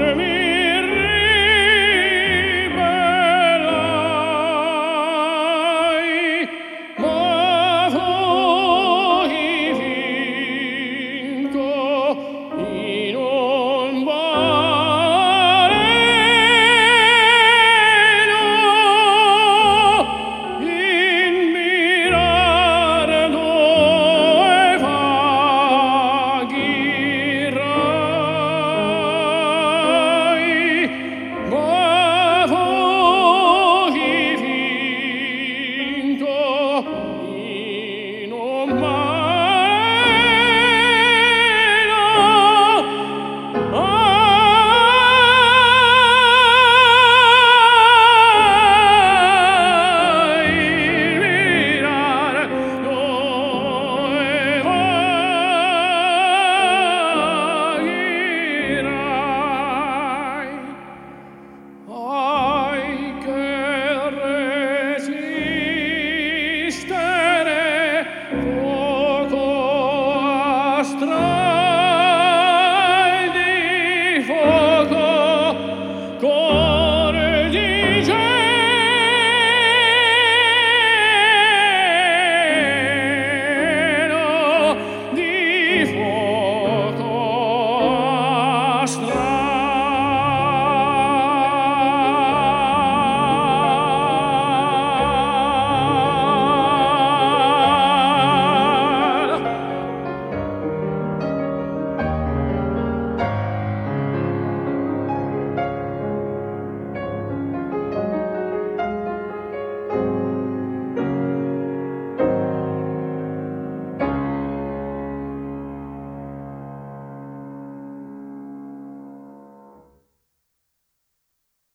dormi